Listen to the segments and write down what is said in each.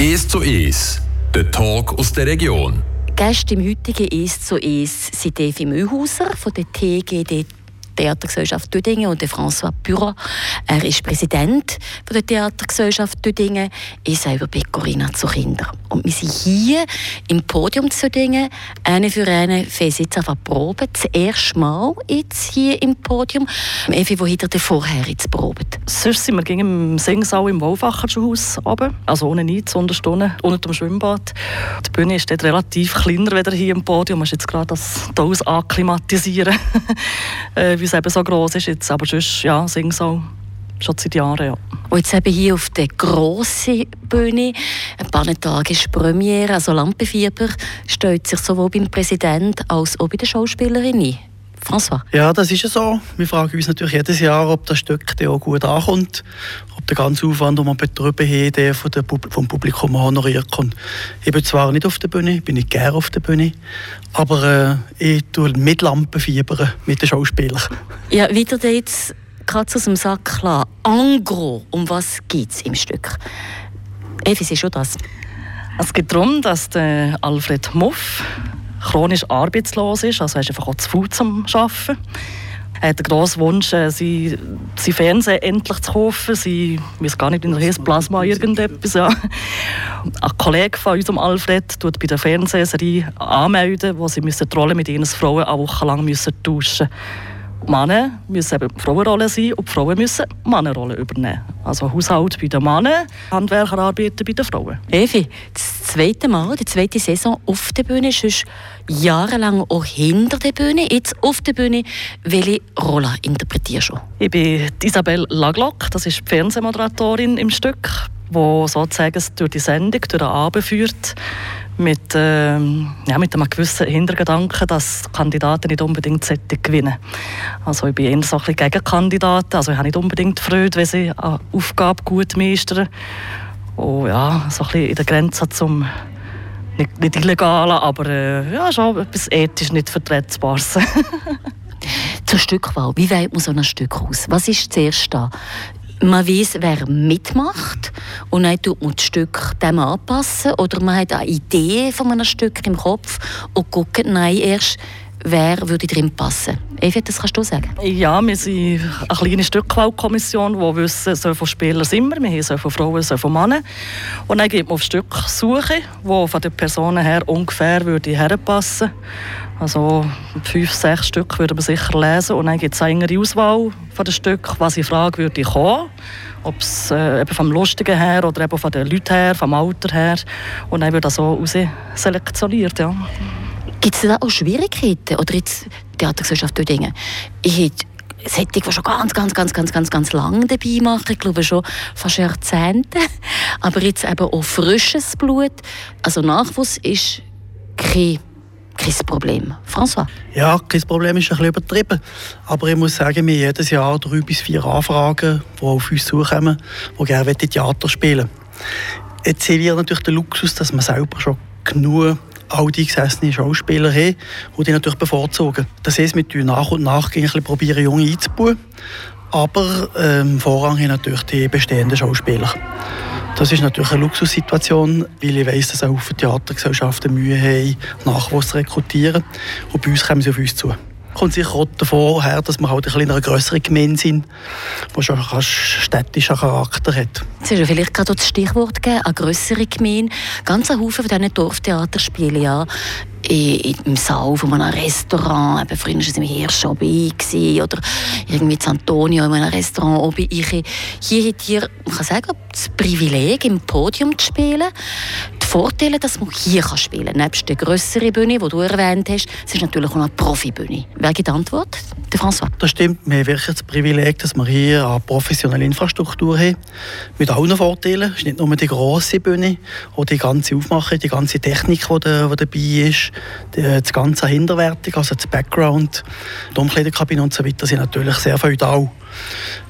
1 zu 1, der Talk aus der Region. Gäste im heutigen 1 zu 1 sind Evi Mühlhauser von der TGD Theatergesellschaft Düdingen und François Bureau. Er ist Präsident der Theatergesellschaft Düdingen. Ich selber bin Corinna zu Kinder. Und wir sind hier im Podium zu Düdingen, eine für eine Fesitz auf Probe. Das erste Mal jetzt hier im Podium. Evi, wo hat er vorher jetzt probiert? Sonst sind wir gegen im Singsaal im Wolfacher Schulhaus oben. Also ohne nichts, unter unter dem Schwimmbad. Die Bühne ist dort relativ kleiner als hier im Podium. Man muss jetzt gerade das Haus akklimatisieren. Äh, es eben so groß ist jetzt. Aber sonst, ja, sing so schon seit Jahren, ja. Und jetzt eben hier auf der grossen Bühne, ein paar Tage ist Premiere, also Lampenfieber, stellt sich sowohl beim Präsidenten als auch bei der Schauspielerin ein. François? Ja, das ist ja so. Wir fragen uns natürlich jedes Jahr, ob das Stück auch gut ankommt, ob der ganze Aufwand, den man betrieben hat, der vom Publikum honoriert kommt. Ich bin zwar nicht auf der Bühne, ich bin nicht gerne auf der Bühne, aber äh, ich tue mit Lampen fiebern mit den Schauspielern. Ja, wieder jetzt Katz aus dem Sack klar. En gros, um was geht es im Stück? Evi, ist schon das? Es geht darum, dass der Alfred Muff chronisch arbeitslos ist, also er ist einfach auch zu faul zum Arbeiten. Er hat den grossen Wunsch, äh, sein, sein Fernsehen endlich zu kaufen. Sie weiß gar nicht, wie er heißt, Plasma irgendetwas. Ja. Ein Kollege von unserem Alfred tut bei der Fernsehserie anmelden, wo sie die Rolle mit ihren Frauen eine Woche lang tauschen müssen. Männer müssen eben Frauenrollen sein und die Frauen müssen Männerrollen übernehmen. Also Haushalt bei den Männern, Handwerkerarbeiten bei den Frauen. Evi, das zweite Mal, die zweite Saison auf der Bühne, sonst jahrelang auch hinter der Bühne, jetzt auf der Bühne. Welche Rolle interpretierst du? Ich bin Isabelle Laglock, das ist die Fernsehmoderatorin im Stück, die sozusagen durch die Sendung, durch den Abend führt mit, ähm, ja, mit einem gewissen Hintergedanken, dass Kandidaten nicht unbedingt gewinnen Also ich bin eher so ein bisschen Gegenkandidat, also ich habe nicht unbedingt Freude, wenn sie eine Aufgabe gut meistern. Und ja, so ein bisschen in der Grenze zum nicht, nicht illegalen, aber äh, ja, schon etwas ethisch nicht vertretbares. Zur Stückwahl, wie wählt man so ein Stück aus? Was ist zuerst da? Man weiß, wer mitmacht. Und dann tut man das Stück dem anpassen. Oder man hat eine Idee von einem Stück im Kopf und guckt nein erst, wer würde drin passen. Evi, das kannst du sagen. Ja, wir sind eine kleine Stückwahlkommission, die wissen, so viele Spieler sind wir. Wir haben so viele Frauen, so viele Männer. Und dann geht man auf Stücksuche, die von den Personen her ungefähr würde herpassen also fünf, sechs Stück würde man sicher lesen und dann gibt es eine engere Auswahl von den Stücken, was ich frage, würde kommen. Ob es äh, eben vom Lustigen her oder eben von den Leuten her, vom Alter her. Und dann wird das so selektioniert. Ja. Gibt es da auch Schwierigkeiten? Oder jetzt Theatergesellschaft Dinge? Ich hätte Sättig, die schon ganz, ganz, ganz, ganz, ganz, ganz lange dabei machen. Ich glaube schon fast Jahrzehnte. Aber jetzt eben auch frisches Blut. Also Nachwuchs ist kein kein Problem. François? Ja, kein Problem ist ein bisschen übertrieben. Aber ich muss sagen, wir haben jedes Jahr drei bis vier Anfragen, die auf uns zukommen, die gerne Theater spielen Jetzt haben wir natürlich den Luxus, dass wir selber schon genug all die gesessenen Schauspieler haben, die die natürlich bevorzugen. Das heißt, wir nach und nach ein bisschen probieren, Junge einzubauen. Aber ähm, Vorrang haben natürlich die bestehenden Schauspieler. Das ist natürlich eine Luxussituation, weil ich weiss, dass auch Theatergesellschaften Mühe haben, Nachwuchs zu rekrutieren. Und bei uns kommen sie auf uns zu kommt sicher auch davon her, dass wir halt ein bisschen eine größere Gemeinde sind, die schon einen städtischen Charakter hat. Sie hast ja vielleicht gerade das Stichwort gegeben, eine größere Gemeinde. Ganz ein Haufen von diesen Dorftheaterspielen ja im Saal von einem Restaurant, eben früher war es im Hirsch oben oder irgendwie in Antonio in einem Restaurant oben. Hier hat ihr, man kann sagen, das Privileg, im Podium zu spielen. Die Vorteile, dass man hier spielen kann. Nebst der grösseren Bühne, die du erwähnt hast, es ist natürlich auch eine Profibühne. Wer gibt die Antwort? Der François. Das stimmt. Wir haben wirklich das Privileg, dass wir hier eine professionelle Infrastruktur haben. Mit allen Vorteilen. Es ist nicht nur die grosse Bühne, auch die ganze Aufmachung, die ganze Technik, die, da, die dabei ist, das ganze Hinterwertig, also das Background, die Umkleidekabine und so sind natürlich sehr feudal.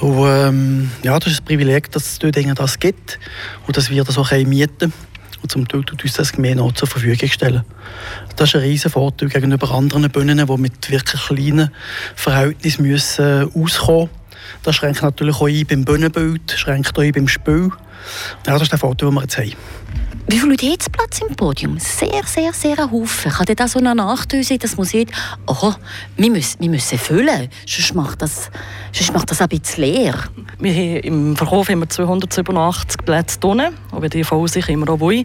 Und, ähm, ja, das ist ein Privileg, dass es dort das gibt und dass wir das auch mieten können. Und zum Teil tut uns das Gemeinde auch zur Verfügung stellen. Das ist ein riesen Vorteil gegenüber anderen Bühnen, die mit wirklich kleinen Verhältnissen müssen auskommen müssen. Das schränkt natürlich auch ein beim Bühnenbild, schränkt auch ein beim Spiel. Ja, das ist der Foto, den wir jetzt haben. Wie viele Leute hat Platz im Podium? Sehr, sehr, sehr ein Haufen. Kann das so eine Nachteil sein, dass man sieht, oh, wir müssen, wir müssen füllen, sonst macht das, sonst macht das ein bisschen leer. Wir haben Im Verkauf haben wir 287 Plätze drin, aber die voll sich immer auch wollen.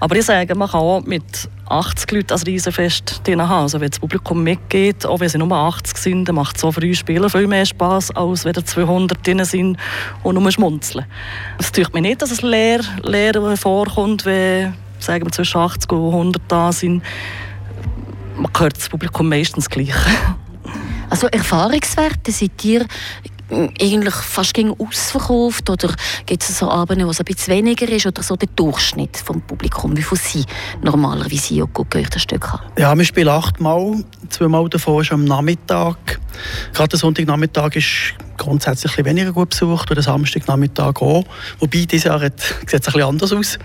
Aber ich sage, man kann auch mit 80 Leuten als Riesenfest drin haben. Also wenn das Publikum mitgeht, auch wenn sie nur 80 sind, dann macht so früh Spielen viel mehr Spass, als wenn 200 drin sind und nur schmunzeln. Es tut mir nicht, dass es leer, leer vorkommt, wenn sagen wir, zwischen 80 und 100 da sind. Man hört das Publikum meistens gleich. Also Erfahrungswerte, seid ihr eigentlich fast gegen ausverkauft oder gibt es so Abende, wo es ein bisschen weniger ist oder so der Durchschnitt vom Publikum, wie viel sie normalerweise gucken euch das Stück an? Ja, wir spielen achtmal, zweimal davon ist am Nachmittag. Gerade der Sonntagnachmittag ist grundsätzlich ein weniger gut besucht und der Samstagnachmittag auch. Wobei, dieses Jahr sieht es ein bisschen anders aus.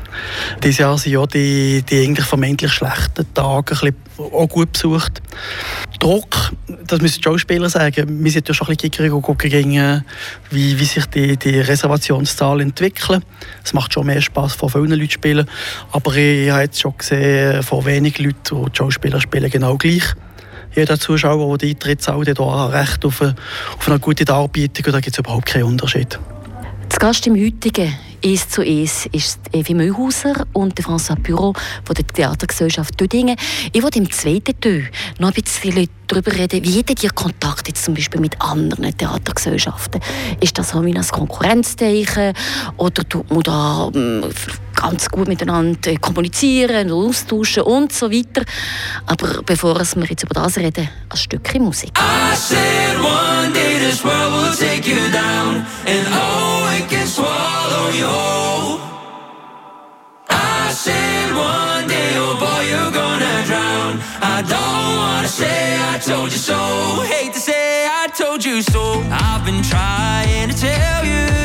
Dieses Jahr sind ja die, die eigentlich vermeintlich schlechten Tage auch gut besucht. Druck, das müssen die Schauspieler sagen, wir sind ja schon ein bisschen gickerig und gucken, gegen, wie, wie sich die, die Reservationszahlen entwickeln. Es macht schon mehr Spaß, vor vielen Leuten zu spielen, aber ich habe jetzt schon gesehen, vor wenigen Leuten, die Schauspieler spielen genau gleich jeder Zuschauer, der die Eintritt zahlt, hat auch Recht auf eine, auf eine gute Darbietung und da gibt es überhaupt keinen Unterschied. Zu Gast im heutigen «Es zu Es» ist Evi Mühlhauser und François Bureau von der Theatergesellschaft Dödingen. Ich wollte im zweiten Teil noch ein bisschen darüber reden, wie hättet ihr Kontakt jetzt zum Beispiel mit anderen Theatergesellschaften? Ist das so ein Konkurrenzzeichen oder tut man da hm, ganz gut miteinander kommunizieren und austauschen und so weiter. Aber bevor wir jetzt über das reden, ein Stückchen Musik. I said one day this world will take you down and oh it can swallow you i said one day oh i told you so hate to say i told you so. I've been trying to tell you.